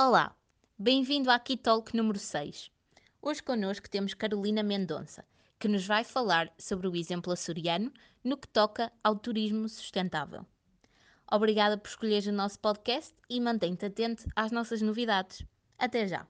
Olá, bem-vindo à Talk número 6. Hoje connosco temos Carolina Mendonça, que nos vai falar sobre o exemplo açoriano no que toca ao turismo sustentável. Obrigada por escolheres o nosso podcast e mantém-te atento às nossas novidades. Até já!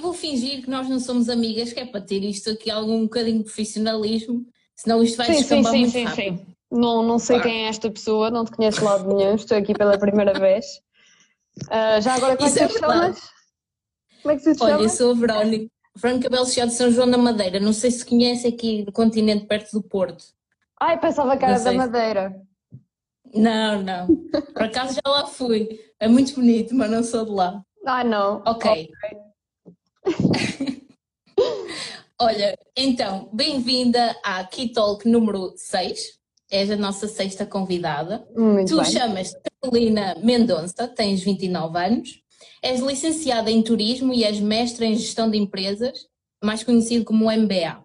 Eu vou fingir que nós não somos amigas, que é para ter isto aqui algum bocadinho de profissionalismo, senão isto vai sim, descambar sim, muito sim, rápido. Sim. Não, não sei quem é esta pessoa, não te conheço de lado nenhum, estou aqui pela primeira vez. Uh, já agora, como é que tu te chamas? Como é que tu te Olha, chamas? eu sou a Verónica, Verónica Belchior de São João da Madeira, não sei se conhece aqui do continente perto do Porto. Ai, pensava que era da Madeira. Não, não. Por acaso já lá fui. É muito bonito, mas não sou de lá. Ah, não. Ok. okay. Olha, então, bem-vinda à Key Talk número 6. És a nossa sexta convidada. Muito tu bem. chamas Carolina Mendonça, tens 29 anos. És licenciada em Turismo e és mestra em Gestão de Empresas, mais conhecido como MBA.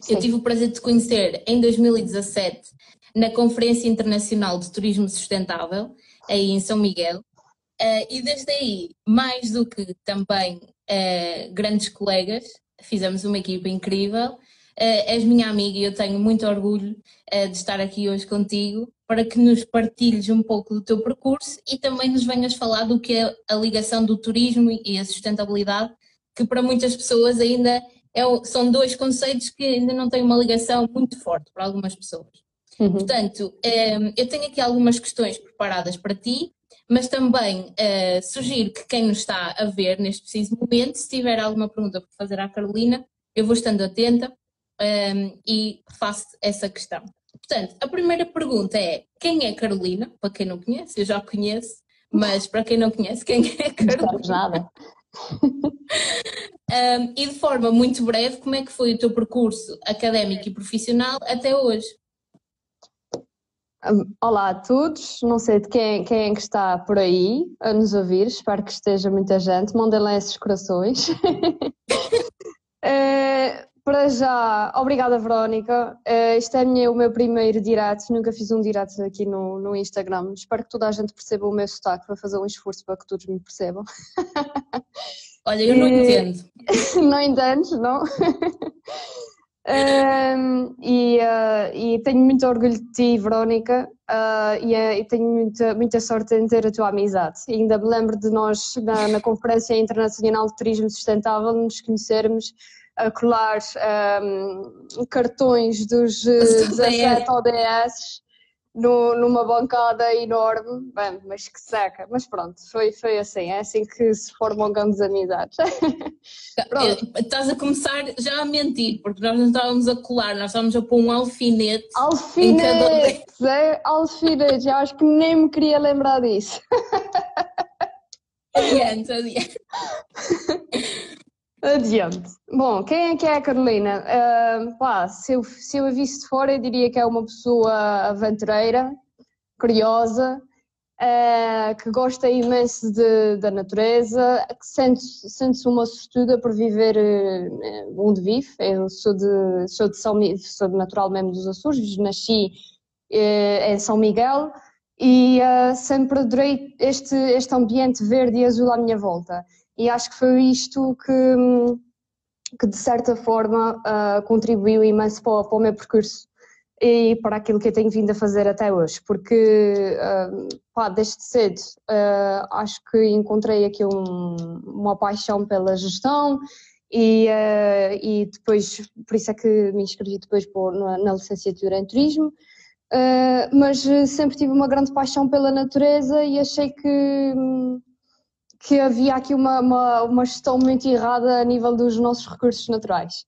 Sim. Eu tive o prazer de te conhecer em 2017 na Conferência Internacional de Turismo Sustentável, aí em São Miguel, Uh, e desde aí, mais do que também uh, grandes colegas, fizemos uma equipa incrível. Uh, és minha amiga e eu tenho muito orgulho de estar aqui hoje contigo para que nos partilhes um pouco do teu percurso e também nos venhas falar do que é a ligação do turismo e a sustentabilidade, que para muitas pessoas ainda é, são dois conceitos que ainda não têm uma ligação muito forte para algumas pessoas. Uhum. Portanto, eu tenho aqui algumas questões preparadas para ti mas também uh, sugiro que quem nos está a ver neste preciso momento, se tiver alguma pergunta para fazer à Carolina, eu vou estando atenta um, ehm, e faço essa questão. Portanto, a primeira pergunta é: quem é Carolina? Para quem não conhece, eu já conheço, mas para quem não conhece, quem é Carolina? Não nada. um, ehm, e de forma muito breve, como é que foi o teu percurso académico e profissional até hoje? Olá a todos, não sei de quem, quem é que está por aí a nos ouvir, espero que esteja muita gente, mandem lá esses corações. é, para já, obrigada Verónica, é, este é minha, o meu primeiro direto, nunca fiz um direto aqui no, no Instagram, espero que toda a gente perceba o meu sotaque, vou fazer um esforço para que todos me percebam. Olha, eu não entendo. não entendes, não? Um, e, uh, e, tenho muito orgulho de ti, Verónica, uh, e, uh, e, tenho muita, muita sorte em ter a tua amizade. E ainda me lembro de nós, na, na Conferência Internacional de Turismo Sustentável, nos conhecermos a colar um, cartões dos 17 ODS no, numa bancada enorme, bem, mas que seca, mas pronto, foi, foi assim, é assim que se formam grandes amizades. Estás a começar já a mentir, porque nós não estávamos a colar, nós estávamos a pôr um alfinete. Alfinete, cada... é, alfinete, eu acho que nem me queria lembrar disso. Adiante, adiante. Adiante. Bom, quem é que é a Carolina? Uh, pá, se, eu, se eu a visse de fora, eu diria que é uma pessoa aventureira, curiosa, uh, que gosta imenso de, da natureza, que sente-se sente uma sortuda por viver uh, onde vive. Eu sou de, sou de São sou de natural mesmo dos Açores, nasci em São Miguel e sempre adorei este, este ambiente verde e azul à minha volta e acho que foi isto que, que de certa forma uh, contribuiu imenso para, para, o meu percurso e para aquilo que eu tenho vindo a fazer até hoje, porque uh, pá, desde cedo uh, acho que encontrei aqui um, uma paixão pela gestão e, e depois, por isso é que me inscrevi depois na, na licenciatura em turismo, mas sempre tive uma grande paixão pela natureza e achei que que havia aqui uma, uma, uma gestão muito errada a nível dos nossos recursos naturais.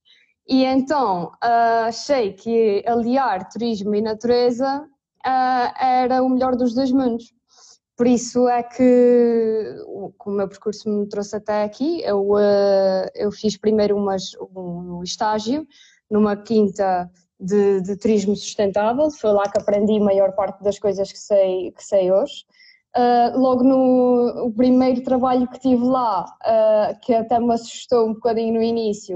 E então uh, achei que aliar turismo e natureza uh, era o melhor dos dois mundos. Por isso é que, como o meu percurso me trouxe até aqui, eu, uh, eu fiz primeiro umas, um estágio numa quinta de, de, turismo sustentável, foi lá que aprendi a maior parte das coisas que sei, que sei hoje. Uh, logo no primeiro trabalho que tive lá, uh, que até me assustou um bocadinho no início,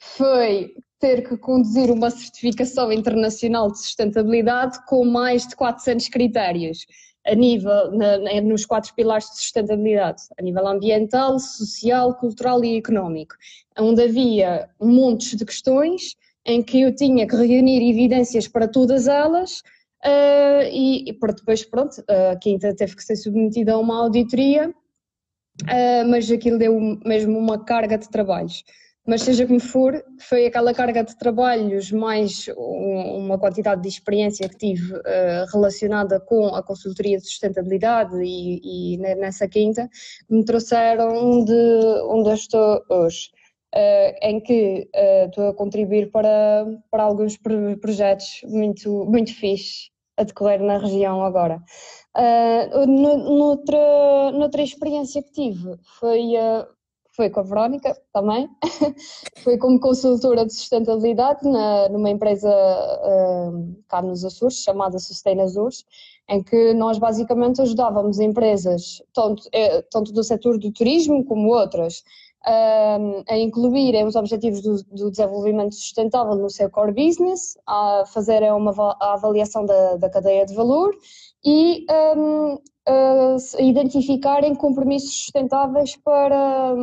foi ter que conduzir uma certificação internacional de sustentabilidade com mais de 400 critérios a nível, na, nos quatro pilares de sustentabilidade, a nível ambiental, social, cultural e económico, onde havia montes de questões em que eu tinha que reunir evidências para todas elas uh, e, e, depois, pronto, a quinta teve que ser submetida a uma auditoria, uh, mas aquilo deu mesmo uma carga de trabalhos. Mas seja como for, foi aquela carga de trabalhos mais uma quantidade de experiência que tive uh, relacionada com a consultoria de sustentabilidade e, e nessa quinta, me trouxeram onde, onde eu estou hoje. Uh, em que uh, estou a contribuir para, para alguns projetos muito, muito fixes a decorrer na região agora. Uh, noutra, noutra experiência que tive foi, uh, foi com a Verónica também, foi como consultora de sustentabilidade na, numa empresa uh, cá nos Açores, chamada Sustain Açores, em que nós basicamente ajudávamos empresas, tanto, eh, tanto do setor do turismo como outras, a incluírem os objetivos do, do, desenvolvimento sustentável no seu core business, a fazerem uma a avaliação da, da cadeia de valor e um, identificarem compromissos sustentáveis para,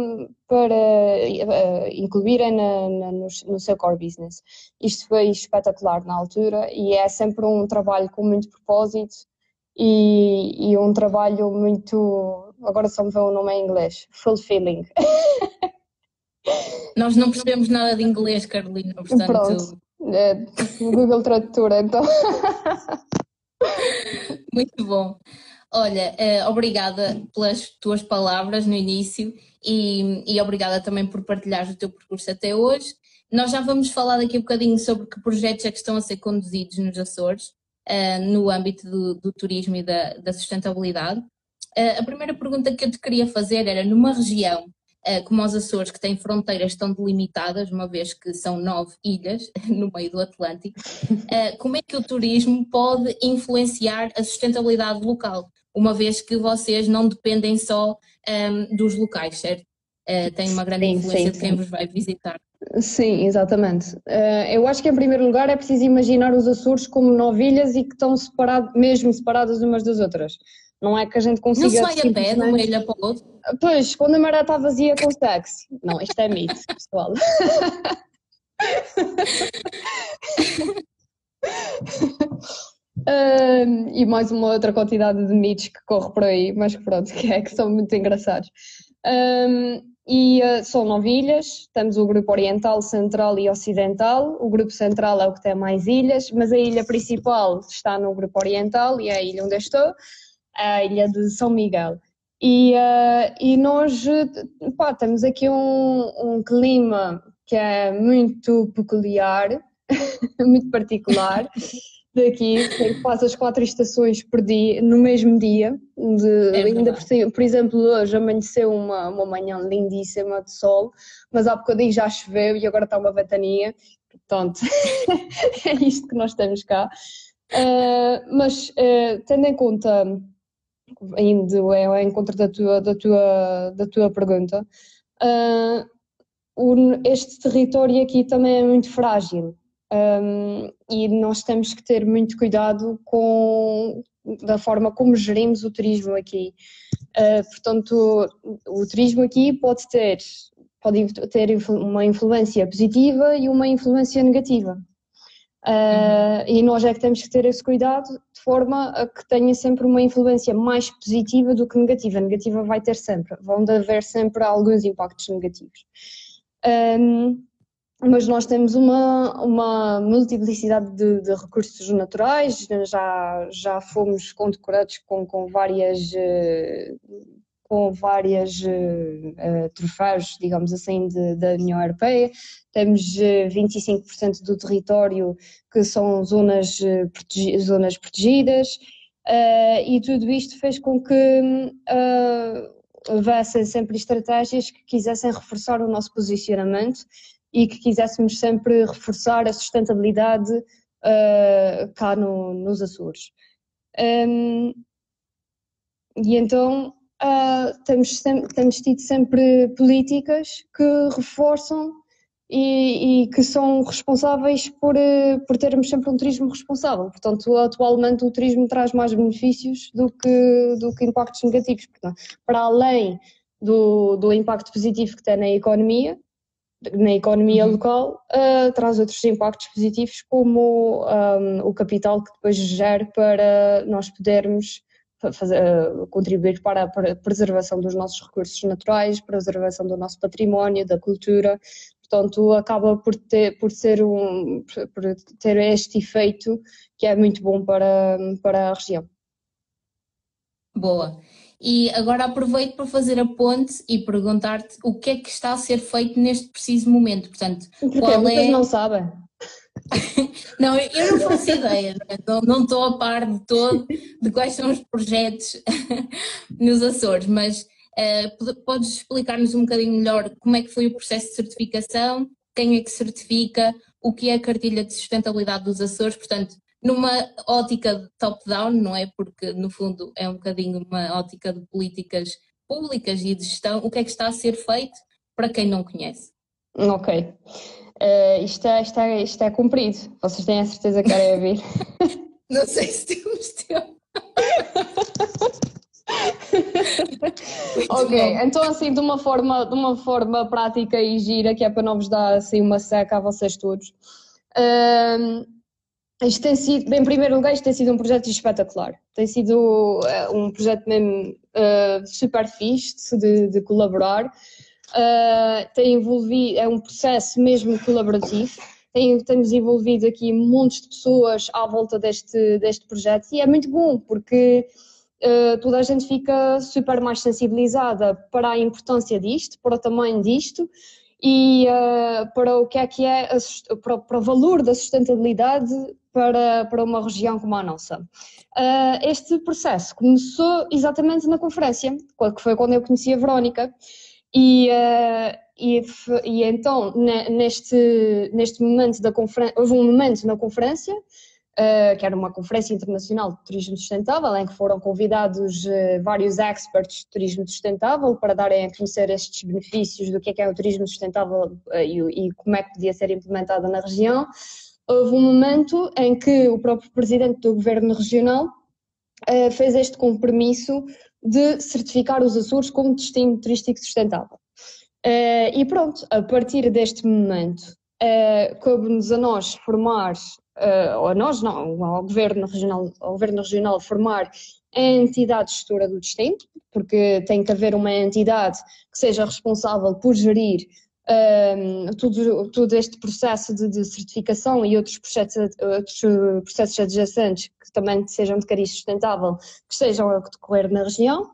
para uh, incluírem na, na, no, no, seu core business. Isto foi espetacular na altura e é sempre um trabalho com muito propósito e, e um trabalho muito agora só me vê o nome em inglês, fulfilling. Nós não percebemos nada de inglês, Carolina, portanto. Pronto, é, Google Tradutora, então. Muito bom. Olha, eh, obrigada pelas tuas palavras no início e, e obrigada também por partilhar o teu percurso até hoje. Nós já vamos falar daqui um bocadinho sobre que projetos é que estão a ser conduzidos nos Açores, uh, no âmbito do, do, turismo e da, da sustentabilidade. Uh, a primeira pergunta que eu te queria fazer era: numa região como os Açores, que têm fronteiras tão delimitadas, uma vez que são nove ilhas no meio do Atlântico, uh, como é que o turismo pode influenciar a sustentabilidade local, uma vez que vocês não dependem só um, ehm, dos locais, certo? tem uma grande sim, influência sim, de quem vos vai visitar. Sim, exatamente. eu acho que em primeiro lugar é preciso imaginar os Açores como nove ilhas e que estão separados, mesmo separadas umas das outras. Não é que a gente consiga. Não sai a pé de uma ilha para outra? Pois, quando a maré está vazia, consegue-se. Não, isto é mito, pessoal. e mais uma outra quantidade de mitos que corre por aí, mas pronto, que é que são muito engraçados. Um, e uh, são nove ilhas, temos o grupo oriental, central e ocidental. O grupo central é o que tem mais ilhas, mas a ilha principal está no grupo oriental e é a ilha onde estou a ilha de São Miguel. E, uh, e nós pá, temos aqui um, um clima que é muito peculiar, muito particular. Daqui, que faz as quatro estações por dia, no mesmo dia. De, é ainda por, por, exemplo, hoje amanheceu uma, uma manhã lindíssima de sol, mas há bocadinho já choveu e agora está uma ventania. Portanto, é isto que nós temos cá. Uh, mas uh, tendo em conta indo é ao encontro da tua, da tua, da tua pergunta, uh, o, este território aqui também é muito frágil um, e nós temos que ter muito cuidado com da forma como gerimos o turismo aqui. Uh, portanto, o, o turismo aqui pode ter, pode ter uma influência positiva e uma influência negativa. Uh, e nós é que temos que ter esse cuidado de forma a que tenha sempre uma influência mais positiva do que negativa. A negativa vai ter sempre, vão haver sempre alguns impactos negativos. Um, mas nós temos uma, uma multiplicidade de, de, recursos naturais, já, já fomos condecorados com, com várias com várias uh, troféus, digamos assim, de, da União Europeia. Temos uh, eh, 25% do território que são zonas, protegi zonas protegidas e tudo isto fez com que houvessem sempre estratégias que quisessem reforçar o nosso posicionamento e que quiséssemos sempre reforçar a sustentabilidade uh, cá no, nos Açores. Um, e então uh, temos, temos tido sempre políticas que reforçam e, e, que são responsáveis por, eh, por termos sempre um turismo responsável. Portanto, atualmente o turismo traz mais benefícios do que, do que impactos negativos. Portanto, para além do, do impacto positivo que tem na economia, na economia uhum. local, uh, traz outros impactos positivos, como um, o capital que depois gera para nós podermos fazer, uh, contribuir para a preservação dos nossos recursos naturais, preservação do nosso património, da cultura, Portanto, acaba por ter, por ser um, por ter este efeito que é muito bom para, para a região. Boa. E agora aproveito para fazer a ponte e perguntar-te o que é que está a ser feito neste preciso momento. Portanto, Porque qual é... não sabem. não, eu não faço ideia, é? não, estou a par de todo de quais são os projetos nos Açores, mas Uh, podes explicar-nos um bocadinho melhor como é que foi o processo de certificação, quem é que certifica, o que é a cartilha de sustentabilidade dos Açores, portanto, numa ótica top-down, não é? Porque no fundo é um bocadinho uma ótica de políticas públicas e de gestão, o que é que está a ser feito para quem não conhece? Ok. Uh, isto, é, isto, é, isto é cumprido. Vocês têm a certeza que querem ouvir? não sei se temos tempo. ok, bom. então assim de uma forma de uma forma prática e gira que é para não vos dar assim uma seca a vocês todos. Um, isto tem sido, em primeiro lugar, isto tem sido um projeto espetacular. Tem sido uh, um projeto mesmo uh, super fixe de, de colaborar. Uh, tem envolvido, é um processo mesmo colaborativo. Tem, temos envolvido aqui montes de pessoas à volta deste, deste projeto e é muito bom porque uh, toda a gente fica super mais sensibilizada para a importância disto, para o tamanho disto e uh, para o que é que é, a, para, para, o valor da sustentabilidade para, para uma região como a nossa. Uh, este processo começou exatamente na conferência, que foi quando eu conheci a Verónica, e, uh, e, e, então neste, neste momento da conferência, houve um momento na conferência uh, que era uma conferência internacional de turismo sustentável, em que foram convidados uh, vários experts de turismo sustentável para darem a conhecer estes benefícios do que é, que é o turismo sustentável uh, e, e, como é que podia ser implementado na região. Houve um momento em que o próprio presidente do governo regional fez este compromisso de certificar os Açores como destino turístico sustentável. e pronto, a partir deste momento, uh, coube-nos a nós formar uh, ou a nós não, ao governo regional, ao governo regional formar a entidade gestora do destino, porque tem que haver uma entidade que seja responsável por gerir um, tudo, todo este processo de, de, certificação e outros processos, outros processos adjacentes que também sejam de cariz sustentável, que estejam a decorrer na região.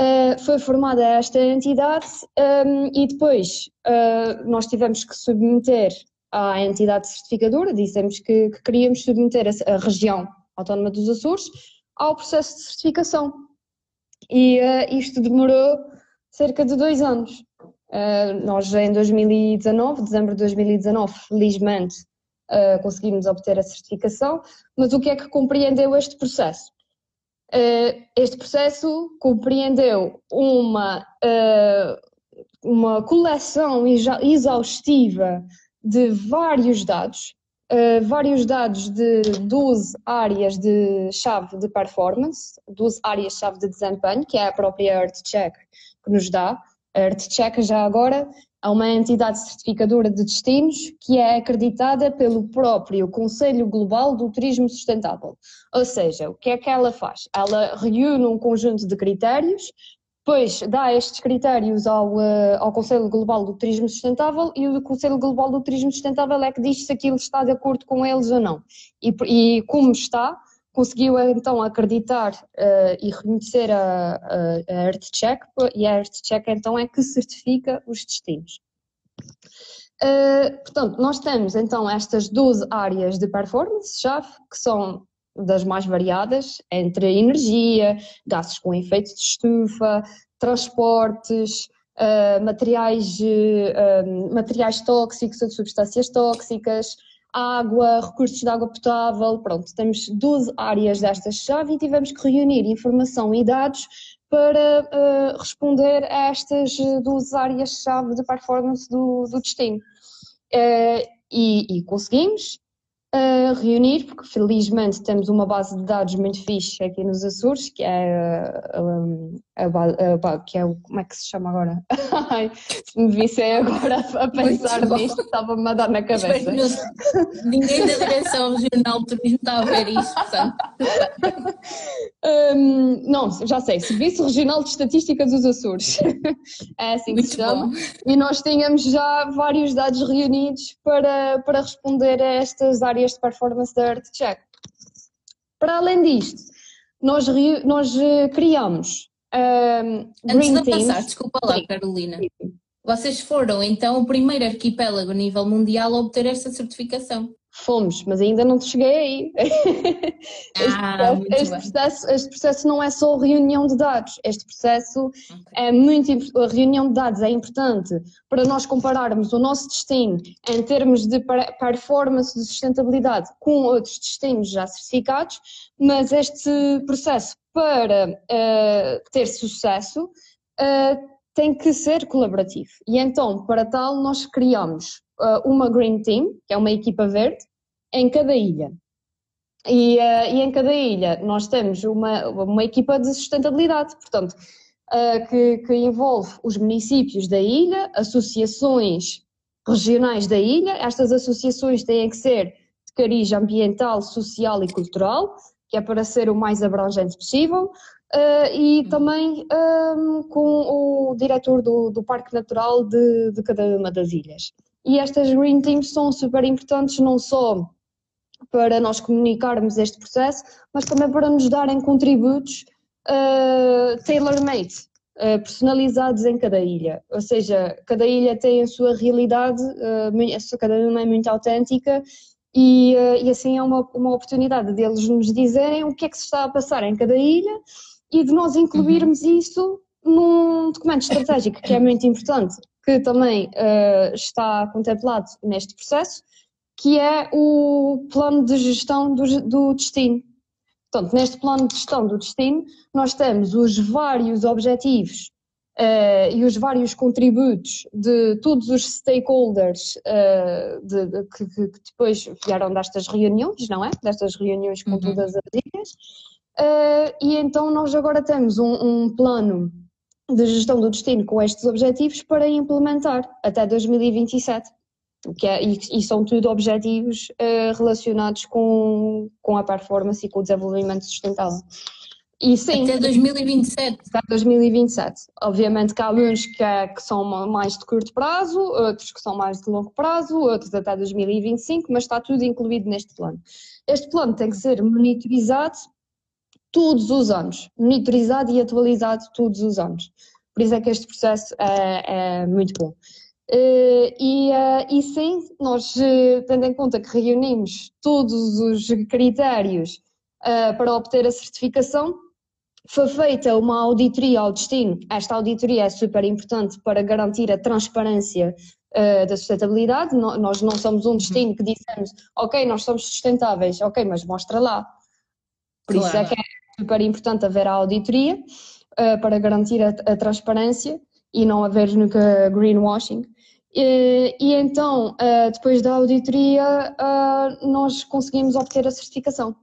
Uh, foi formada esta entidade um, e depois uh, nós tivemos que submeter à entidade certificadora, dissemos que, que queríamos submeter a, a, região autónoma dos Açores ao processo de certificação. E uh, isto demorou cerca de dois anos. Uh, nós em 2019, dezembro de 2019, felizmente uh, conseguimos obter a certificação, mas o que é que compreendeu este processo? este processo compreendeu uma, uma coleção exaustiva de vários dados, uh, vários dados de 12 áreas de chave de performance, 12 áreas-chave de desempenho, que é a própria EarthCheck que nos dá. EarthCheck já agora é uma entidade certificadora de destinos que é acreditada pelo próprio Conselho Global do Turismo Sustentável. Ou seja, o que é que ela faz? Ela reúne um conjunto de critérios depois dá estes critérios ao, uh, ao Conselho Global do Turismo Sustentável e o Conselho Global do Turismo Sustentável é que diz se aquilo está de acordo com eles ou não. E, e como está, conseguiu então acreditar uh, e reconhecer a, a, a EarthCheck e a EarthCheck então é que certifica os destinos. Uh, portanto, nós temos então estas 12 áreas de performance-chave, que são das mais variadas, entre energia, gases com efeito de estufa, transportes, uh, materiais, materiais tóxicos ou substâncias tóxicas, água, recursos de água potável, pronto, temos 12 áreas destas-chave e tivemos que reunir informação e dados para uh, responder a estas 12 áreas-chave de performance do, do destino. Uh, e, e, conseguimos, a reunir, porque felizmente temos uma base de dados muito fixe aqui nos Açores, que é a, a, a, que é o, como é que se chama agora? se me vissem agora a pensar nisto, estava-me a dar na cabeça. Ninguém da direção regional de turismo está a ver isto, portanto. um, não, já sei, Serviço Regional de Estatística dos Açores. é assim que muito se chama. Bom. E nós tínhamos já vários dados reunidos para, para responder a estas áreas áreas de performance da EarthCheck. Para além disto, nós, nós eh, criamos um, Antes de teams. passar, desculpa lá, Carolina. Vocês foram então o primeiro arquipélago a nível mundial a obter esta certificação. Fomos, mas ainda não cheguei aí. Ah, este, este, processo, este, processo, não é só reunião de dados, este processo okay. é muito a reunião de dados é importante para nós compararmos o nosso destino em termos de performance de sustentabilidade com outros destinos já certificados, mas este processo para uh, ter sucesso uh, tem que ser colaborativo. E então, para tal, nós criamos uh, uma Green Team, que é uma equipa verde, em cada ilha. E, e em cada ilha nós temos uma, uma equipa de sustentabilidade, portanto, que, que envolve os municípios da ilha, associações regionais da ilha. Estas associações têm que ser de cariz ambiental, social e cultural, que é para ser o mais abrangente possível. Uh, e também um, com o diretor do, do Parque Natural de, de, cada uma das ilhas. E estas Green Teams são super importantes não só para nós comunicarmos este processo, mas também para nos darem contributos uh, tailor-made, uh, personalizados em cada ilha. Ou seja, cada ilha tem a sua realidade, uh, cada uma é muito autêntica e, e, assim é uma, uma oportunidade deles nos dizerem o que é que se está a passar em cada ilha e de nós incluirmos uhum. isso num documento estratégico, que é muito importante, que também uh, está contemplado neste processo, que é o plano de gestão do, do destino. Portanto, neste plano de gestão do destino, nós temos os vários objetivos uh, e os vários contributos de todos os stakeholders uh, de, de, que, que, depois vieram destas reuniões, não é? Destas reuniões com uhum. todas as ilhas. Uh, e então nós agora temos um, um, plano de gestão do destino com estes objetivos para implementar até 2027. Que é, e, e são tudo objetivos uh, relacionados com, com a performance e com o desenvolvimento sustentável. E sim, até 2027. Até 2027. Obviamente que há alguns que, é, que são mais de curto prazo, outros que são mais de longo prazo, outros até 2025, mas está tudo incluído neste plano. Este plano tem que ser monitorizado todos os anos, monitorizado e atualizado todos os anos. Por isso é que este processo é, é muito bom. Uh, e, uh, e sim, nós, uh, tendo em conta que reunimos todos os critérios para obter a certificação, foi feita uma auditoria ao destino. Esta auditoria é super importante para garantir a transparência da sustentabilidade. No, nós não somos um destino que dissemos, ok, nós somos sustentáveis, ok, mas mostra lá. Por claro. isso é que é super importante haver a auditoria uh, para garantir a, a, transparência e não haver nunca greenwashing. E, e então, uh, depois da auditoria, uh, nós conseguimos obter a certificação.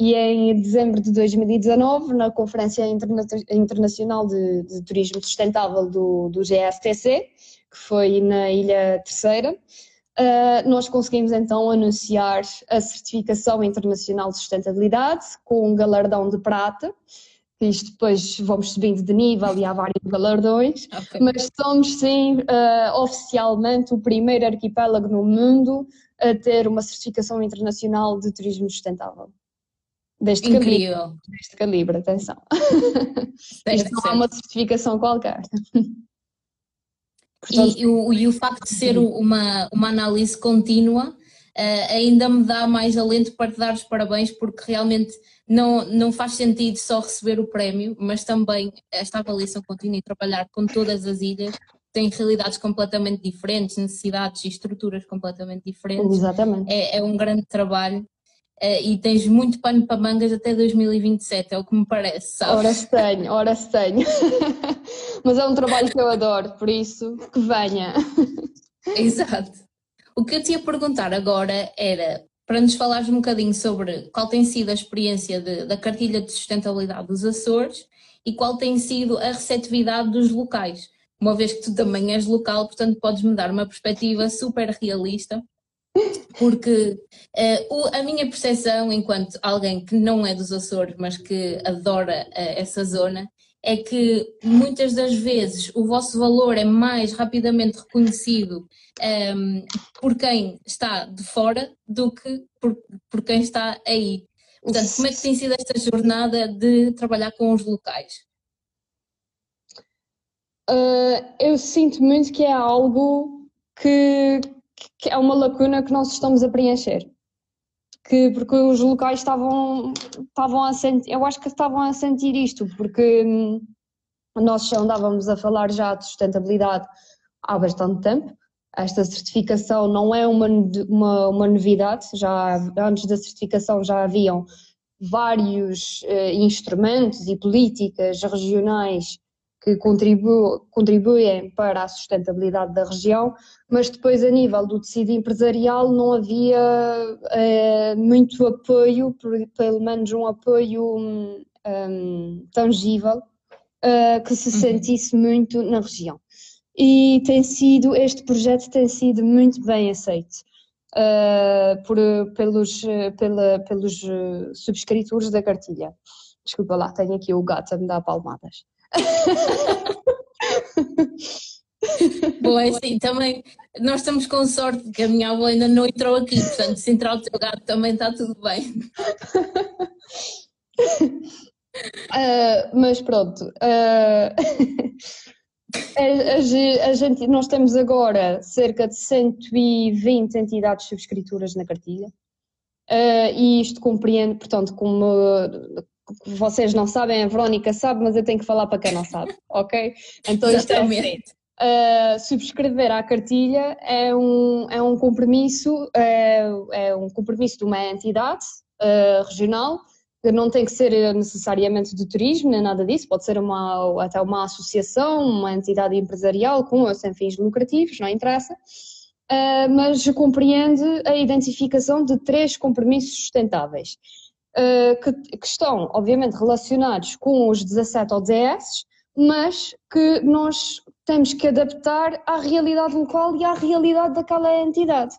E em dezembro de 2019, na Conferência Interna Internacional de, de, Turismo Sustentável do, do GSTC, que foi na Ilha Terceira, Uh, nós conseguimos então anunciar a certificação internacional de sustentabilidade com um galardão de prata. Isto depois vamos subindo de nível e há vários galardões, okay. mas somos sim uh, oficialmente o primeiro arquipélago no mundo a ter uma certificação internacional de turismo sustentável. Deste Incrível. calibre. Deste calibre, atenção. Isto não é uma certificação qualquer. E, e, o, e o facto de ser uma, uma análise contínua uh, ainda me dá mais alento para te dar os parabéns, porque realmente não, não faz sentido só receber o prémio, mas também esta avaliação contínua e trabalhar com todas as ilhas têm realidades completamente diferentes, necessidades e estruturas completamente diferentes. Exatamente. É, é um grande trabalho uh, e tens muito pano para mangas até 2027, é o que me parece, sabe? Ora se tenho, ora se tenho. Mas é um trabalho que eu adoro, por isso que venha. Exato. O que eu te ia perguntar agora era para nos falares um bocadinho sobre qual tem sido a experiência de, da cartilha de sustentabilidade dos Açores e qual tem sido a receptividade dos locais, uma vez que tu também és local, portanto podes me dar uma perspectiva super realista porque uh, a minha percepção, enquanto alguém que não é dos Açores, mas que adora uh, essa zona, é que muitas das vezes o vosso valor é mais rapidamente reconhecido um, ehm, por quem está de fora do que por, por quem está aí. Portanto, como é que tem sido esta jornada de trabalhar com os locais? Uh, eu sinto muito que é algo que, que é uma lacuna que nós estamos a preencher. Que, porque os locais estavam, estavam a sentir, eu acho que estavam a sentir isto, porque hum, nós já andávamos a falar já de sustentabilidade há bastante tempo. Esta certificação não é uma, uma, uma novidade, já antes da certificação já haviam vários uh, instrumentos e políticas regionais que contribu contribuem para a sustentabilidade da região, mas depois a nível do tecido empresarial não havia eh, muito apoio, pelo menos um apoio um, tangível uh, que se uhum. sentisse muito na região. E tem sido, este projeto tem sido muito bem aceito. Uh, por, pelos, pela, pelos subscritores da cartilha. Desculpa lá, tenho aqui o gato a me dar palmadas. Bom, é assim, também nós estamos com sorte que a minha avó ainda não entrou aqui, portanto, se entrar o teu gato também está tudo bem. Uh, mas pronto, uh, a, a, a, gente, nós temos agora cerca de 120 entidades subscrituras na cartilha. Uh, e isto compreende, portanto, como vocês não sabem, a Verónica sabe, mas eu tenho que falar para quem não sabe, ok? Então isto é uh, subscrever à cartilha é um, é um compromisso, é, é um compromisso de uma entidade uh, regional, que não tem que ser necessariamente de turismo, nem nada disso, pode ser uma, até uma associação, uma entidade empresarial com ou sem fins lucrativos, não interessa, uh, mas compreende a identificação de três compromissos sustentáveis. Eh, que, que, estão, obviamente, relacionados com os 17 ODS, mas que nós temos que adaptar à realidade local e à realidade daquela entidade.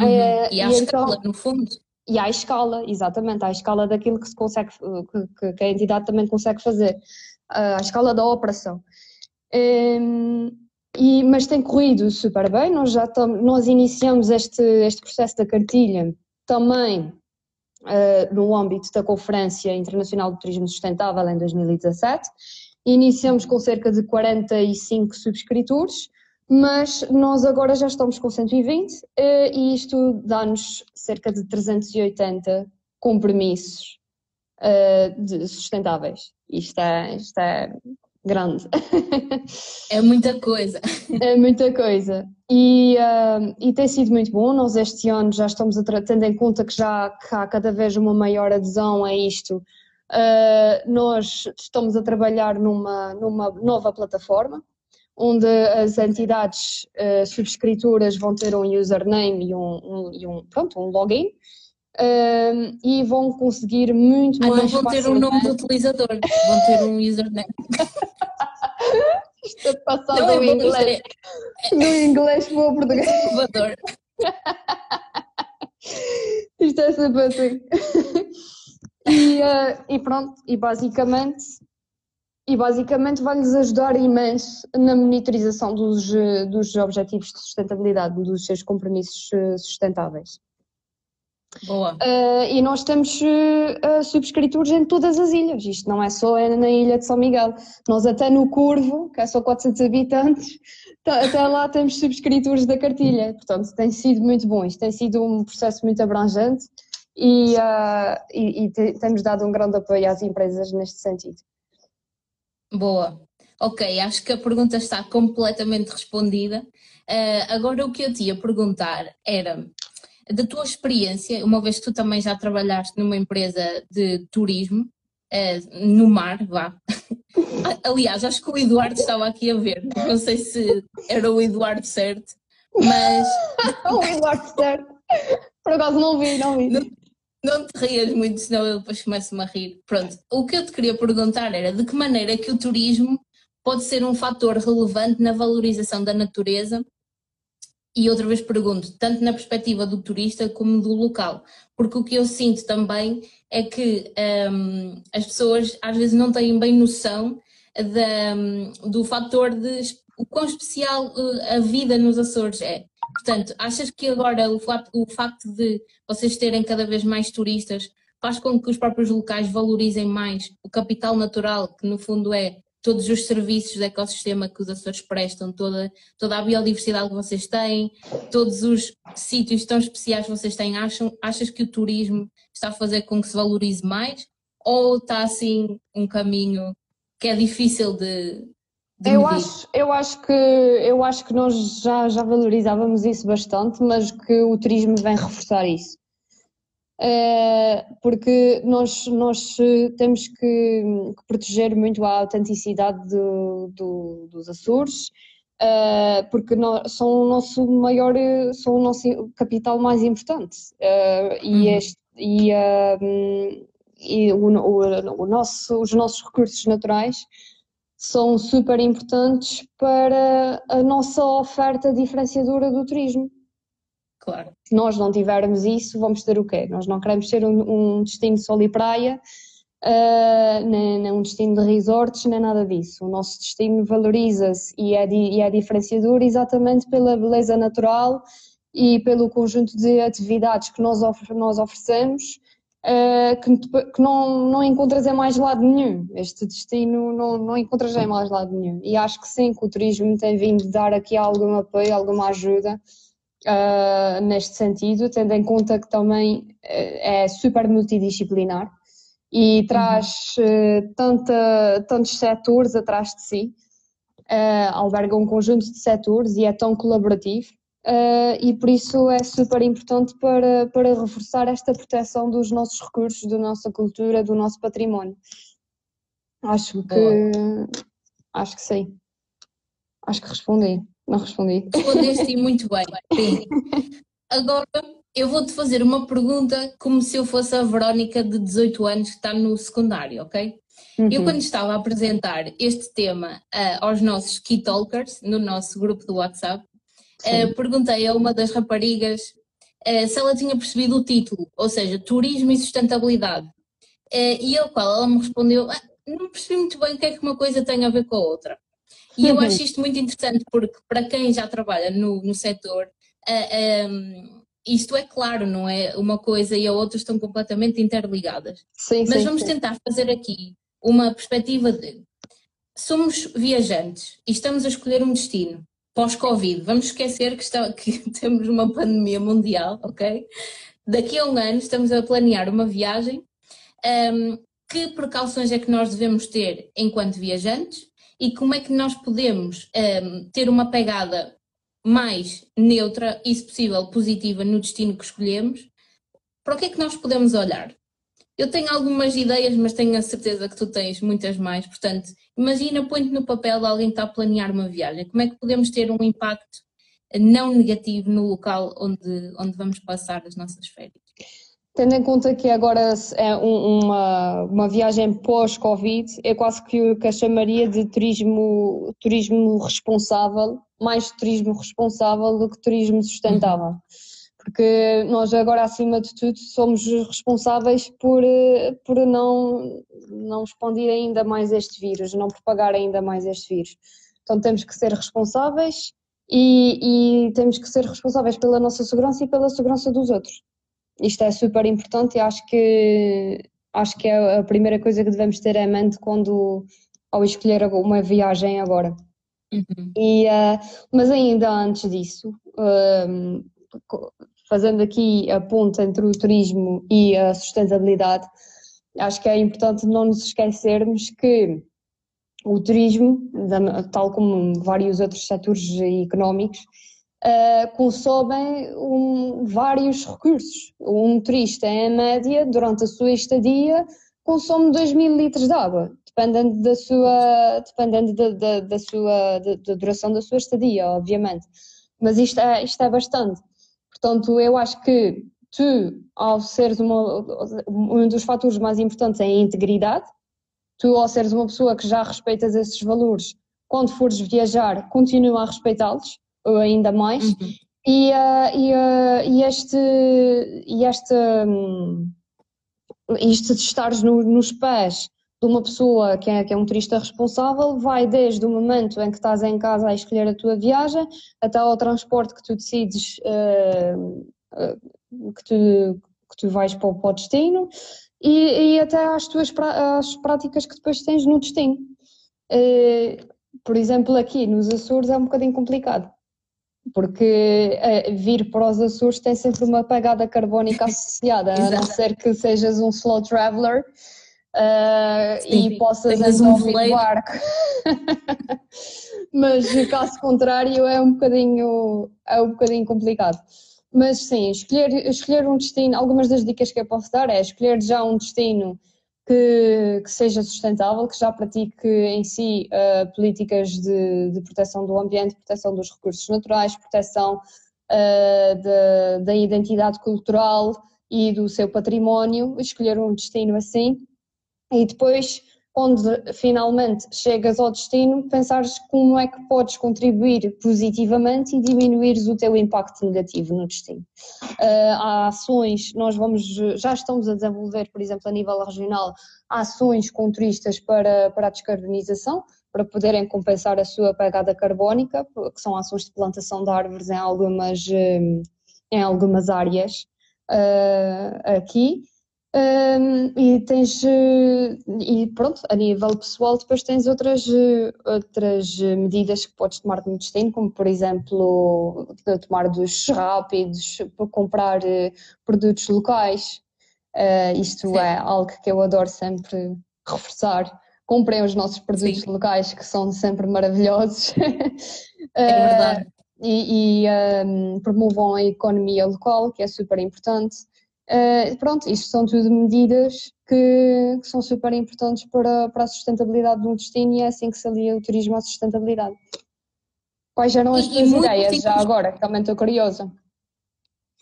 Uhum. É, e à e escala, então, no fundo. E à escala, exatamente, à escala daquilo que se consegue, que, que a entidade também consegue fazer, à escala da operação. Um, e, mas tem corrido super bem, nós já tam, nós iniciamos este, este processo da cartilha também uh, no âmbito da Conferência Internacional de Turismo Sustentável em 2017. Iniciamos com cerca de 45 subscritores, mas nós agora já estamos com 120 uh, eh, e isto dá-nos cerca de 380 compromissos uh, de sustentáveis. Isto é, isto é grande. É muita coisa. É muita coisa. E, uh, e tem sido muito bom. Nós este ano já estamos a tendo em conta que já que há cada vez uma maior adesão a isto. Uh, nós estamos a trabalhar numa, numa nova plataforma onde as entidades uh, subscritoras vão ter um username e um, um, e um pronto, um login uh, e vão conseguir muito ah, mais não vão ter um nome do utilizador, vão ter um username. Isto é passado do é inglês. É... Do inglês para o português. Salvador. Isto é sempre assim. E, uh, e pronto, e basicamente e basicamente vai-lhes ajudar imenso na monitorização dos, dos objetivos de sustentabilidade, dos seus compromissos eh, sustentáveis. Boa. Uh, e nós temos uh, subscritores em todas as ilhas, isto não é só na ilha de São Miguel. Nós até no Curvo, que é só 400 habitantes, até lá temos subscritores da cartilha. Portanto, tem sido muito bom, isto tem sido um processo muito abrangente e, uh, e, e te, temos dado um grande apoio às empresas neste sentido. Boa. Ok, acho que a pergunta está completamente respondida. Agora o que eu te ia perguntar era da tua experiência, uma vez que tu também já trabalhaste numa empresa de turismo, uh, no mar, vá. Aliás, acho que o Eduardo estava aqui a ver, não sei se era o Eduardo certo, mas. o Eduardo certo. Por acaso não vi, não vi. Não, não te rias muito, senão eu depois começo-me a rir. Pronto, o que eu te queria perguntar era de que maneira que o turismo pode ser um fator relevante na valorização da natureza e outra vez pergunto, tanto na perspectiva do turista como do local, porque o que eu sinto também é que um, as pessoas às vezes não têm bem noção um, do fator de o quão especial uh, a vida nos Açores é. Portanto, achas que agora o o facto de vocês terem cada vez mais turistas faz com que os próprios locais valorizem mais o capital natural, que no fundo é todos os serviços de ecossistema que os Açores prestam, toda, toda a biodiversidade que vocês têm, todos os sítios tão especiais que vocês têm, acham, achas que o turismo está a fazer com que se valorize mais? Ou está assim um caminho que é difícil de, de eu acho, eu acho que eu acho que nós já, já valorizávamos isso bastante, mas que o turismo vem reforçar isso. Eh, porque nós, nós eh, temos que, proteger muito a autenticidade do, do, dos Açores, eh, porque são o nosso maior, são o nosso capital mais importante. e, uhum. este, e, e o, o, o nosso, os nossos recursos naturais são super importantes para a nossa oferta diferenciadora do turismo. Claro. Se nós não tivermos isso, vamos ter o quê? Nós não queremos ser um, um destino de sol e praia, uh, nem, nem, um destino de resorts, nem nada disso. O nosso destino valoriza-se e, é, e é diferenciador exatamente pela beleza natural e pelo conjunto de atividades que nós, nós oferecemos, uh, que, que, não, não encontras em mais lado nenhum. Este destino não, não encontras em mais lado nenhum. E acho que sim, que o turismo tem vindo dar aqui algum apoio, alguma ajuda uh, neste sentido, tendo em conta que também uh, é super multidisciplinar e traz uh, tanta, tantos setores atrás de si, alberga um conjunto de setores e é tão colaborativo. e por isso é super importante para, para reforçar esta proteção dos nossos recursos, da nossa cultura, do nosso património. Acho que acho que sim. Acho que respondi. Não respondi. Respondeste muito bem. Sim. Agora eu vou-te fazer uma pergunta como se eu fosse a Verónica de 18 anos que está no secundário, ok? Uhum. Eu quando estava a apresentar este tema uh, aos nossos Key Talkers, no nosso grupo do WhatsApp, uh, perguntei a uma das raparigas uh, se ela tinha percebido o título, ou seja, Turismo e Sustentabilidade. e ao qual ela me respondeu, ah, não percebi muito bem o que é que uma coisa tem a ver com a outra. E eu acho isto muito interessante porque para quem já trabalha no, no setor, uh, um, ehm, isto é claro, não é? Uma coisa e a outra estão completamente interligadas. Sim, Mas sim, vamos sim. tentar fazer aqui uma perspectiva de somos viajantes e estamos a escolher um destino pós-Covid. Vamos esquecer que, está, que temos uma pandemia mundial, ok? Daqui a um ano estamos a planear uma viagem. Um, que precauções é que nós devemos ter enquanto viajantes e como é que nós podemos um, ehm, ter uma pegada mais neutra e, se possível, positiva no destino que escolhemos, para o que é que nós podemos olhar? Eu tenho algumas ideias, mas tenho a certeza que tu tens muitas mais. Portanto, imagina, põe-te no papel de alguém que está a planear uma viagem. Como é que podemos ter um impacto não negativo no local onde, onde vamos passar as nossas férias? Tendo em conta que agora é um, uma, uma viagem pós-Covid, é quase que, que a chamaria de turismo, turismo responsável, mais turismo responsável do que turismo sustentável. Porque nós agora, acima de tudo, somos responsáveis por, por não, não expandir ainda mais este vírus, não propagar ainda mais este vírus. Então temos que ser responsáveis e, e temos que ser responsáveis pela nossa segurança e pela segurança dos outros isto é super importante e acho que acho que é a primeira coisa que devemos ter em mente quando ao escolher uma viagem agora. Uhum. E, uh, mas ainda antes disso, uh, fazendo aqui a ponte entre o turismo e a sustentabilidade, acho que é importante não nos esquecermos que o turismo, tal como vários outros setores económicos, uh, consomem um, vários recursos. Um motorista, em média, durante a sua estadia, consome 2 mil litros de água, dependendo da sua, dependendo da, da, da sua, da, da, duração da sua estadia, obviamente. Mas isto é, isto é bastante. Portanto, eu acho que tu, ao seres uma, um dos fatores mais importantes é a integridade, tu, ao seres uma pessoa que já respeitas esses valores, quando fores viajar, continua a respeitá-los, ou ainda mais. Uhum. E, uh, e, uh, e, este, e este, um, isto de estares no, nos pés de uma pessoa que é, que é um turista responsável vai desde o momento em que estás em casa a escolher a tua viagem até ao transporte que tu decides uh, que, tu, que tu vais para o, para o destino e, e, até às tuas às práticas que depois tens no destino. Por exemplo, aqui nos Açores é um bocadinho complicado porque uh, vir para os Açores tem sempre uma pegada carbónica associada, a não ser que sejas um slow traveler uh, Sim, e possas então um vir barco. Mas caso contrário é um bocadinho, é um bocadinho complicado. Mas sim, escolher, escolher um destino, algumas das dicas que eu posso dar é escolher já um destino que, que, seja sustentável, que já pratique em si uh, políticas de, de, proteção do ambiente, proteção dos recursos naturais, proteção uh, de, da identidade cultural e do seu património, escolher um destino assim. E depois quando finalmente chegas ao destino, pensares como é que podes contribuir positivamente e diminuires o teu impacto negativo no destino. Uh, há ações, nós vamos, já estamos a desenvolver, por exemplo, a nível regional, ações com turistas para, para a descarbonização, para poderem compensar a sua pegada carbónica, que são ações de plantação de árvores em algumas, em algumas áreas uh, aqui. Um, e tens e pronto, a nível pessoal depois tens outras, outras medidas que podes tomar no destino, como por exemplo tomar dos rápidos, comprar eh, produtos locais. Uh, isto Sim. é algo que eu adoro sempre reforçar. Comprem os nossos produtos Sim. locais que são sempre maravilhosos. É verdade. Uh, e, e um, promovam a economia local, que é super importante. Uh, pronto, isto são tudo medidas que, que, são super importantes para, para a sustentabilidade de um destino e é assim que se alia o turismo à sustentabilidade. Quais eram as e, tuas ideias já agora, também estou curiosa?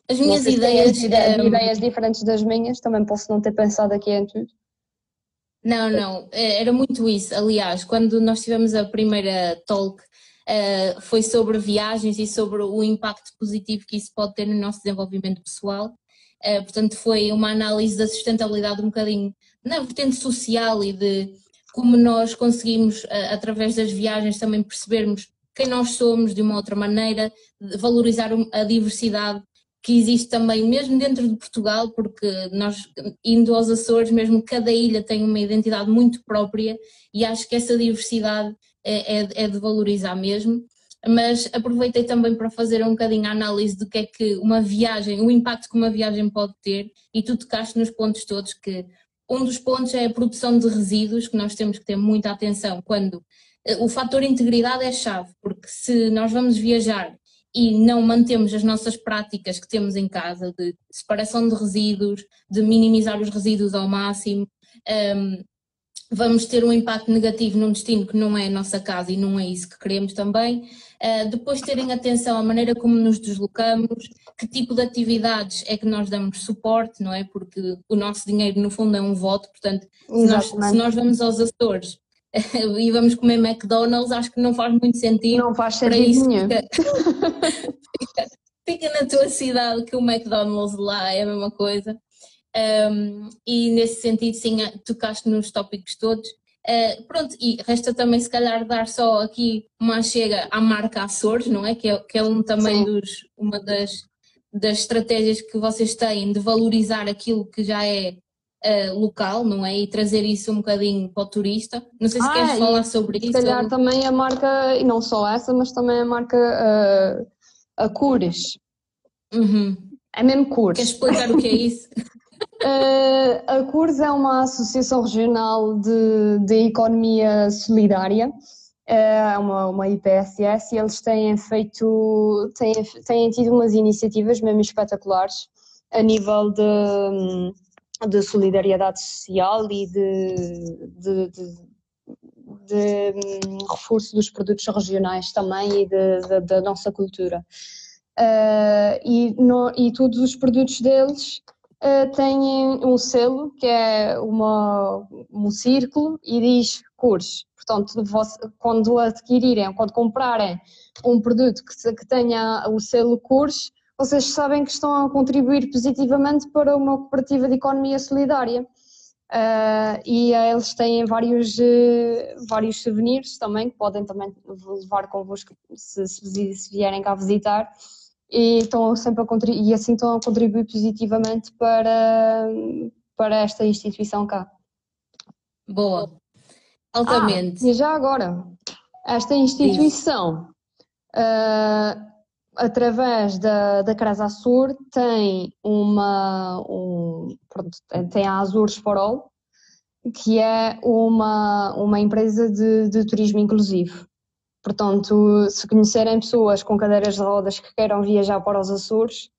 As minhas ideias. Ideias, um... Ehm, ideias diferentes das minhas, também posso não ter pensado aqui em tudo. Não, não, é, era muito isso. Aliás, quando nós tivemos a primeira talk, uh, foi sobre viagens e sobre o impacto positivo que isso pode ter no nosso desenvolvimento pessoal. Uh, portanto, foi uma análise da sustentabilidade um bocadinho na vertente social e de como nós conseguimos, uh, através das viagens, também percebermos quem nós somos de uma outra maneira, valorizar a diversidade que existe também mesmo dentro de Portugal, porque nós indo aos Açores, mesmo cada ilha tem uma identidade muito própria e acho que essa diversidade é, é, é de valorizar mesmo mas aproveitei também para fazer um bocadinho a análise do que é que uma viagem, o impacto que uma viagem pode ter, e tu tocaste nos pontos todos que um dos pontos é a produção de resíduos, que nós temos que ter muita atenção quando eh, o fator integridade é chave, porque se nós vamos viajar e não mantemos as nossas práticas que temos em casa de separação de resíduos, de minimizar os resíduos ao máximo, um, ehm, vamos ter um impacto negativo num destino que não é a nossa casa e não é isso que queremos também. Uh, depois terem atenção à maneira como nos deslocamos, que tipo de atividades é que nós damos suporte, não é? Porque o nosso dinheiro no fundo é um voto, portanto, se nós, se nós, vamos aos Açores e vamos comer McDonald's, acho que não faz muito sentido. Não faz sentido para isso, nenhum. Fica, fica na tua cidade que o McDonald's lá é a mesma coisa. Um, e nesse sentido, sim, tocaste nos tópicos todos. Uh, pronto, e resta também se calhar dar só aqui uma chega à marca Açores, não é? Que é, que é um também dos, uma das, das estratégias que vocês têm de valorizar aquilo que já é uh, local, não é? E trazer isso um bocadinho para o turista. Não sei se ah, queres falar sobre se isso. Se calhar ou... também a marca, e não só essa, mas também a marca uh, a Cures. Uhum. É mesmo Cures. Queres explicar o que é isso? Uh, a CURS é uma associação regional de, de economia solidária, é uma, uma IPSS, e eles têm feito, têm, têm tido umas iniciativas mesmo espetaculares a nível de, de solidariedade social e de, de, de, de reforço dos produtos regionais também e da nossa cultura. Uh, e, no, e todos os produtos deles uh, têm um selo que é uma, um círculo e diz cores. Portanto, quando adquirirem, quando comprarem um produto que, que tenha o selo cores, vocês sabem que estão a contribuir positivamente para uma cooperativa de economia solidária. Uh, e eles têm vários, uh, vários souvenirs também que podem também levar convosco se, se vierem cá visitar e, estão sempre a e assim estão a contribuir positivamente para, para esta instituição cá. Boa, altamente. Ah, e já agora, esta instituição, uh, através da, da Casa Sur, tem uma, um, pronto, tem a Azures for All, que é uma, uma empresa de, de turismo inclusivo. Portanto, se conhecerem pessoas com cadeiras de rodas que queiram viajar para os Açores,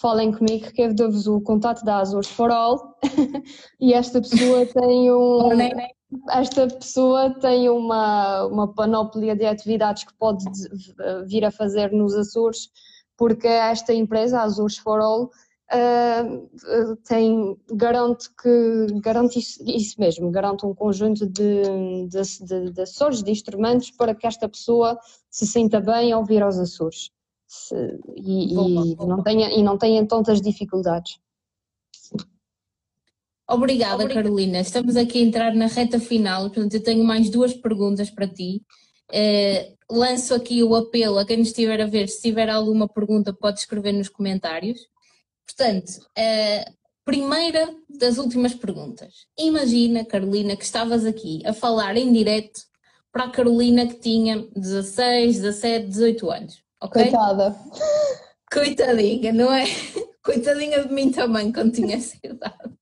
falem comigo que eu dou-vos o contato da Azores for All. E esta pessoa tem um esta pessoa tem uma, uma panóplia de atividades que pode vir a fazer nos Açores porque esta empresa, Azores for All, uh, tem, garante que garante isso, isso, mesmo, garante um conjunto de, de, de, de Açores, de instrumentos para que esta pessoa se sinta bem ao vir aos Açores se, e, e, Não tenha, e não tenha tantas dificuldades. Obrigada, Obrigada, Carolina. Estamos aqui a entrar na reta final, portanto, eu tenho mais duas perguntas para ti. Uh, lanço aqui o apelo a quem nos estiver a ver, se tiver alguma pergunta, pode escrever nos comentários. Portanto, a primeira das últimas perguntas. Imagina, Carolina, que estavas aqui a falar em direto para a Carolina que tinha 16, 17, 18 anos. Okay? Coitada. Coitadinha, não é? Coitadinha de mim também quando tinha essa idade.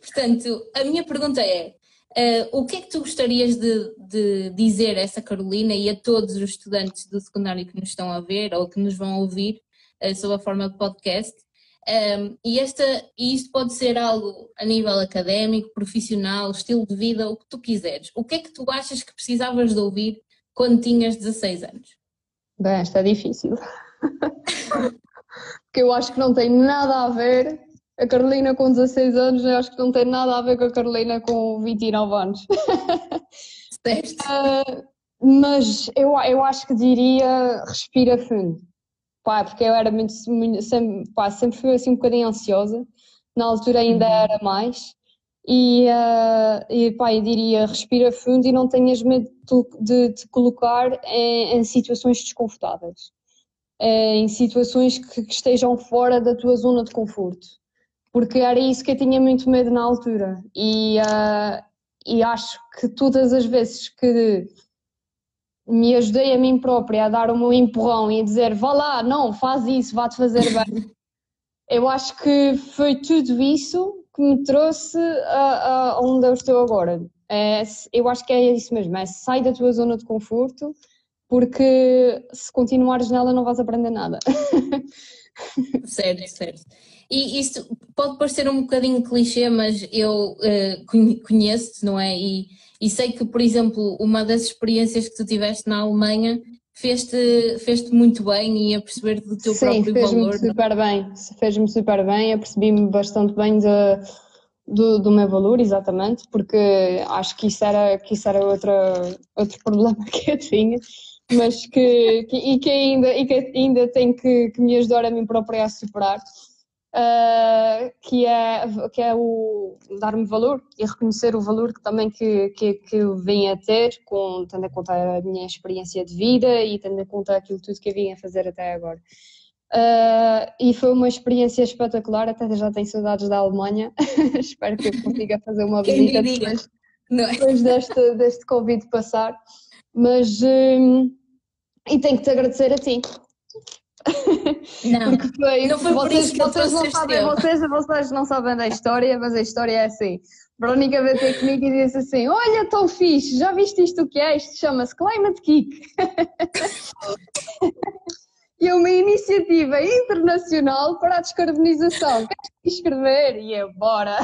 Portanto, a minha pergunta é: uh, o que é que tu gostarias de, de, dizer a essa Carolina e a todos os estudantes do secundário que nos estão a ver ou que nos vão ouvir sob a forma de podcast. Um, e, esta, e isto pode ser algo a nível académico, profissional, estilo de vida, o que tu quiseres. O que é que tu achas que precisavas de ouvir quando tinhas 16 anos? Bem, esta é difícil. Porque eu acho que não tem nada a ver. A Carolina com 16 anos, eu acho que não tem nada a ver com a Carolina com 29 anos. Certo. Uh, mas eu, eu acho que diria respira fundo pá, porque eu era muito, muito sempre, pá, sempre fui assim um bocadinho ansiosa, na altura ainda uhum. era mais, e, uh, e pá, eu diria respira fundo e não tenhas medo de te colocar em, em, situações desconfortáveis, eh, em situações que, que estejam fora da tua zona de conforto, porque era isso que eu tinha muito medo na altura, e, uh, e acho que todas as vezes que me ajudei a mim própria a dar o meu empurrão e a dizer vá lá, não, faz isso, vá-te fazer bem. eu acho que foi tudo isso que me trouxe a, a onde eu estou agora. É, eu acho que é isso mesmo, é sai da tua zona de conforto, porque se continuares nela não vais aprender nada. certo, certo. E isto pode parecer um bocadinho clichê, mas eu uh, conheço-te, não é? E e sei que, por exemplo, uma das experiências que tu tiveste na Alemanha fez-te fez muito bem e a perceber do teu Sim, próprio valor. Sim, fez-me super bem, fez-me super bem, apercebi-me bastante bem de, do, do meu valor, exatamente, porque acho que isso era, que isso era outra, outro problema que eu tinha, mas que, que, e, que ainda, e que ainda tenho que, que me ajudar a mim própria a superar uh, que é, que é o dar-me valor e reconhecer o valor que também que, que, que eu venho a ter, com, tendo em conta a minha experiência de vida e tendo em conta aquilo tudo que eu vim a fazer até agora. Uh, e foi uma experiência espetacular, até já tenho saudades da Alemanha, espero que eu consiga fazer uma visita depois, é? depois deste, deste convite passar, mas um, e tenho que te agradecer a ti, Não, Porque foi, não foi vocês, por vocês, não sabem, vocês, vocês não sabem da história, mas a história é assim. Verónica veio ter comigo e disse assim: Olha, tão fixe, já viste isto o que é? Isto chama-se Climate Kick. e é uma iniciativa internacional para a descarbonização. Queres escrever? E eu, bora!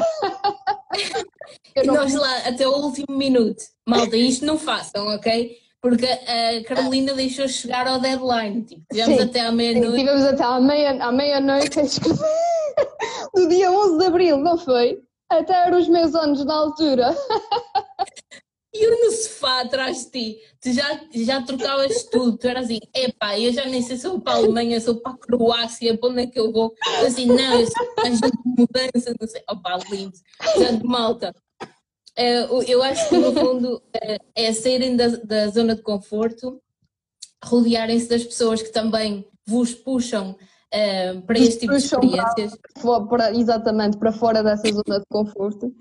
e nós lá até o último minuto. Malta, isto não façam, ok? Porque a Carolina deixou chegar ao deadline. Tipo, tivemos até à meia-noite. Tivemos até à meia-noite meia a escrever. Do dia 11 de abril, não foi? Até eram os meus anos na altura. E eu no sofá atrás de ti, tu já, já trocavas tudo, tu eras assim, epá, eu já nem sei se vou para a Alemanha, se eu para a Croácia, para onde é que eu vou? Eu assim, não, eu sou agente de mudança, não sei, opá, lindo, já de malta. Eh, eu acho que no fundo eh, é saírem da, da zona de conforto, rodearem-se das pessoas que também vos puxam uh, para este tipo de experiências. Para, para, exatamente, para fora dessa zona de conforto.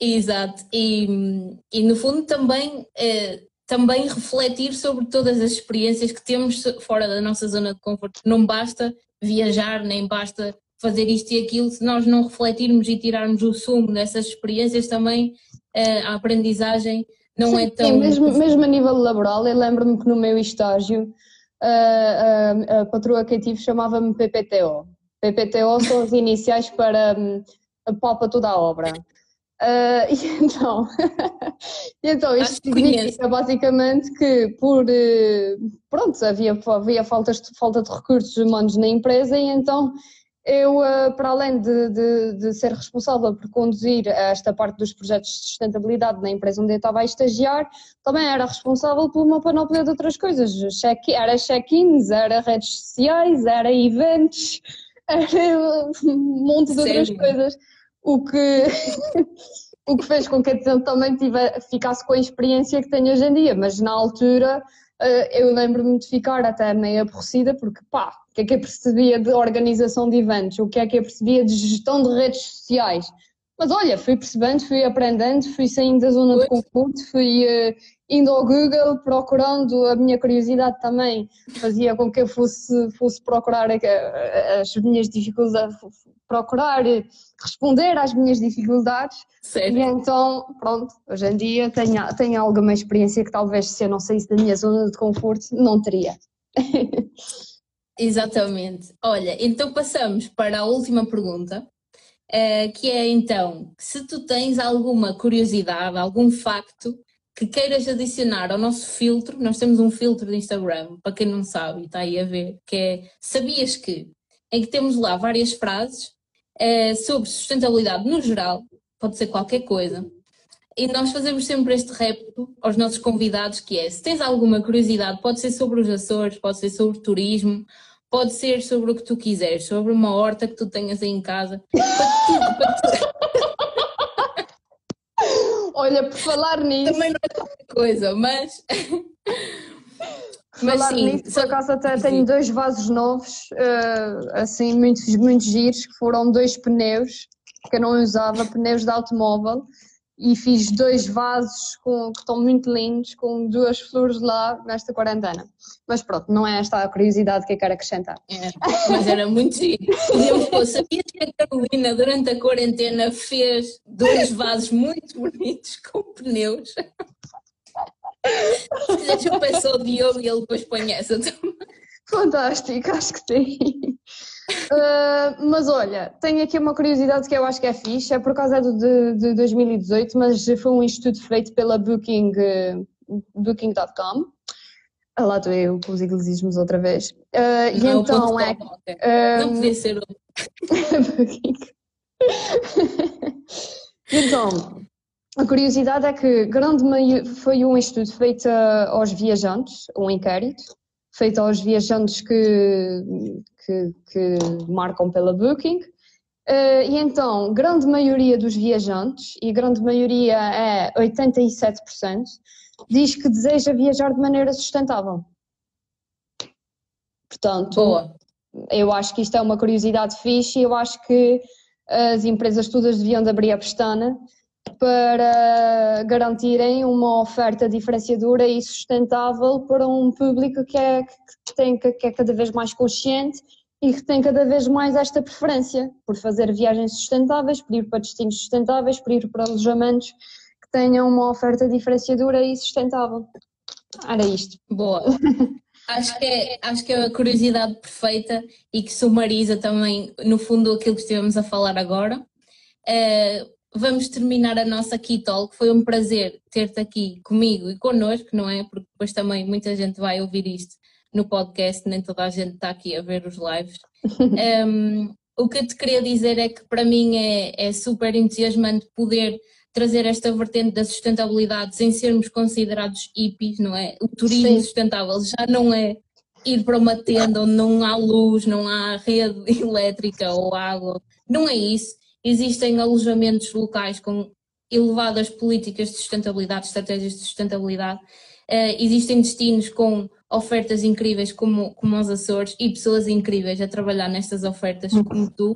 Exato, e, e no fundo também, uh, também refletir sobre todas as experiências que temos fora da nossa zona de conforto. Não basta viajar, nem basta fazer isto e aquilo, se nós não refletirmos e tirarmos o sumo dessas experiências, também uh, a aprendizagem não sim, é tão. Sim, mesmo, mesmo a nível laboral, eu lembro-me que no meu estágio a, a patroa que eu tive chamava-me PPTO. PPTO são as iniciais para um, a toda a obra. Uh, e então, e então isto significa basicamente que por uh, pronto, havia, havia falta, falta de recursos humanos na empresa e então eu, eh, para além de, de, de, ser responsável por conduzir esta parte dos projetos de sustentabilidade na empresa onde eu estava a estagiar, também era responsável por uma panóplia de outras coisas. Check, era check-ins, era redes sociais, era eventos, era um monte de outras coisas. O que, o que fez com que eu também tive, ficasse com a experiência que tenho hoje em dia, mas na altura eh, eu lembro-me de ficar até meio aborrecida, porque pá, o que é que eu percebia de organização de eventos, o que é que eu percebia de gestão de redes sociais. Mas olha, fui percebendo, fui aprendendo, fui saindo da zona de conforto, fui uh, indo ao Google, procurando, a minha curiosidade também fazia com que eu fosse, fosse procurar as minhas dificuldades, procurar responder às minhas dificuldades. Certo. E então, pronto, hoje em dia tenho, tenho alguma experiência que talvez se eu não saísse da minha zona de conforto não teria. Exatamente. Olha, então passamos para a última pergunta, eh, que é então, se tu tens alguma curiosidade, algum facto que queiras adicionar ao nosso filtro, nós temos um filtro de Instagram, para quem não sabe, está aí a ver, que é Sabias que? Em que temos lá várias frases é, sobre sustentabilidade no geral, pode ser qualquer coisa. E nós fazemos sempre este repto aos nossos convidados, que é, se tens alguma curiosidade, pode ser sobre os Açores, pode ser sobre turismo, pode ser sobre o que tu quiseres, sobre uma horta que tu tenhas aí em casa. Para tudo, para tudo. Olha, por falar nisso. Também não é qualquer coisa, mas. mas falar sim, nisso, por acaso até tenho dois vasos novos, uh, assim, muitos, muitos giros, que foram dois pneus que eu não usava, pneus de automóvel, e fiz dois vasos com, que estão muito lindos, com duas flores lá nesta quarentena. Mas pronto, não é esta a curiosidade que eu quero acrescentar. É, mas era muito giro. Podíamos pôr, sabia que a Carolina durante a quarentena fez dois vasos muito bonitos com pneus? Quiseres eu peço ao Diogo e ele depois põe essa também. Fantástico, acho que sim. Uh, mas olha, tenho aqui uma curiosidade que eu acho que é fixe, é por causa do, de, de 2018, mas foi um estudo feito pela Booking, uh, Booking.com. Ah, lá estou eu com os inglesismos outra vez. Uh, e então é. Não podia ser então, a curiosidade é que grande foi um estudo feito aos viajantes, um inquérito, feito aos viajantes que, que, que marcam pela Booking. Uh, e então, grande maioria dos viajantes, e a grande maioria é 87%, diz que deseja viajar de maneira sustentável. Portanto, Boa. eu acho que isto é uma curiosidade fixe e eu acho que as empresas todas deviam de abrir a pestana para garantirem uma oferta diferenciadora e sustentável para um público que, é, que, tem, que é cada vez mais consciente e que tem cada vez mais esta preferência por fazer viagens sustentáveis, por ir para destinos sustentáveis, por ir para alojamentos que tenham uma oferta diferenciadora e sustentável. Era isto. Boa. Acho que, é, acho que é a curiosidade perfeita e que sumariza também, no fundo, aquilo que estivemos a falar agora. Uh, vamos terminar a nossa Key Talk. Foi um prazer ter-te aqui comigo e connosco, não é? Porque depois também muita gente vai ouvir isto no podcast, nem toda a gente está aqui a ver os lives. Um, o que eu te queria dizer é que para mim é, é super entusiasmante poder trazer esta vertente da sustentabilidade sem sermos considerados hippies, não é? O turismo Sim. sustentável já não é ir para uma tenda onde não há luz, não há rede elétrica ou água. Não é isso. Existem alojamentos locais com elevadas políticas de sustentabilidade, estratégias de sustentabilidade. Uh, existem destinos com ofertas incríveis como, como os Açores e pessoas incríveis a trabalhar nestas ofertas uhum. como tu.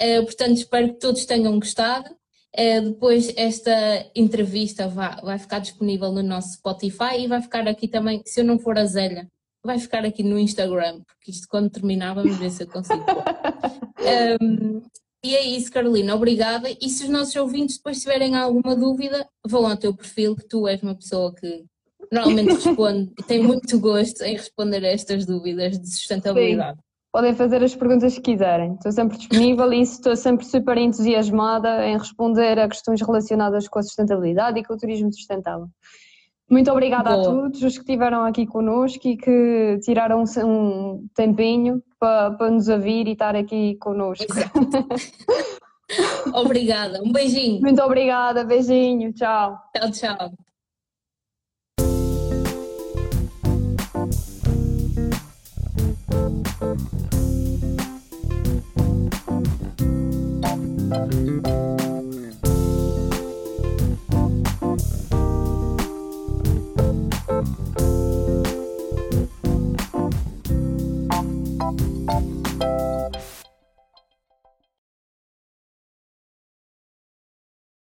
Uh, portanto, espero que todos tenham gostado. Uh, depois esta entrevista vai, vai ficar disponível no nosso Spotify e vai ficar aqui também, se eu não for a Zélia, vai ficar aqui no Instagram, porque isto quando terminar vamos ver se eu consigo. um, e é isso, Carolina, obrigada. E se os nossos ouvintes depois tiverem alguma dúvida, vão ao teu perfil, que tu és uma pessoa que normalmente responde e tem muito gosto em responder a estas dúvidas de sustentabilidade. Sim. Podem fazer as perguntas que quiserem. Estou sempre disponível e estou sempre super entusiasmada em responder a questões relacionadas com a sustentabilidade e com o turismo sustentável. Muito obrigada Boa. a todos os que estiveram aqui connosco e que tiraram um tempinho para, para nos ouvir e estar aqui connosco. obrigada, um beijinho. Muito obrigada, beijinho, tchau. Tchau, tchau. Thank you.